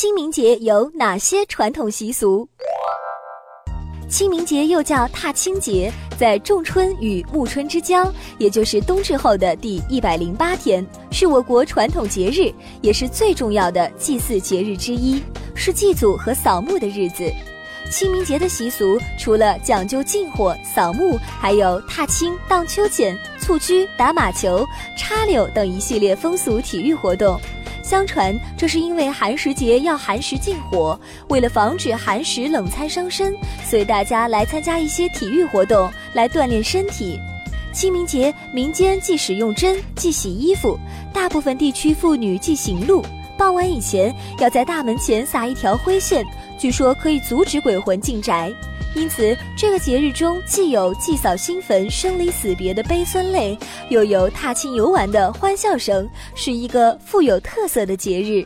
清明节有哪些传统习俗？清明节又叫踏青节，在仲春与暮春之交，也就是冬至后的第一百零八天，是我国传统节日，也是最重要的祭祀节日之一，是祭祖和扫墓的日子。清明节的习俗除了讲究禁火、扫墓，还有踏青、荡秋千、蹴鞠、打马球、插柳等一系列风俗体育活动。相传，这是因为寒食节要寒食禁火，为了防止寒食冷餐伤身，所以大家来参加一些体育活动来锻炼身体。清明节民间既使用针，既洗衣服，大部分地区妇女既行路，傍晚以前要在大门前撒一条灰线，据说可以阻止鬼魂进宅。因此，这个节日中既有祭扫新坟、生离死别的悲酸泪，又有踏青游玩的欢笑声，是一个富有特色的节日。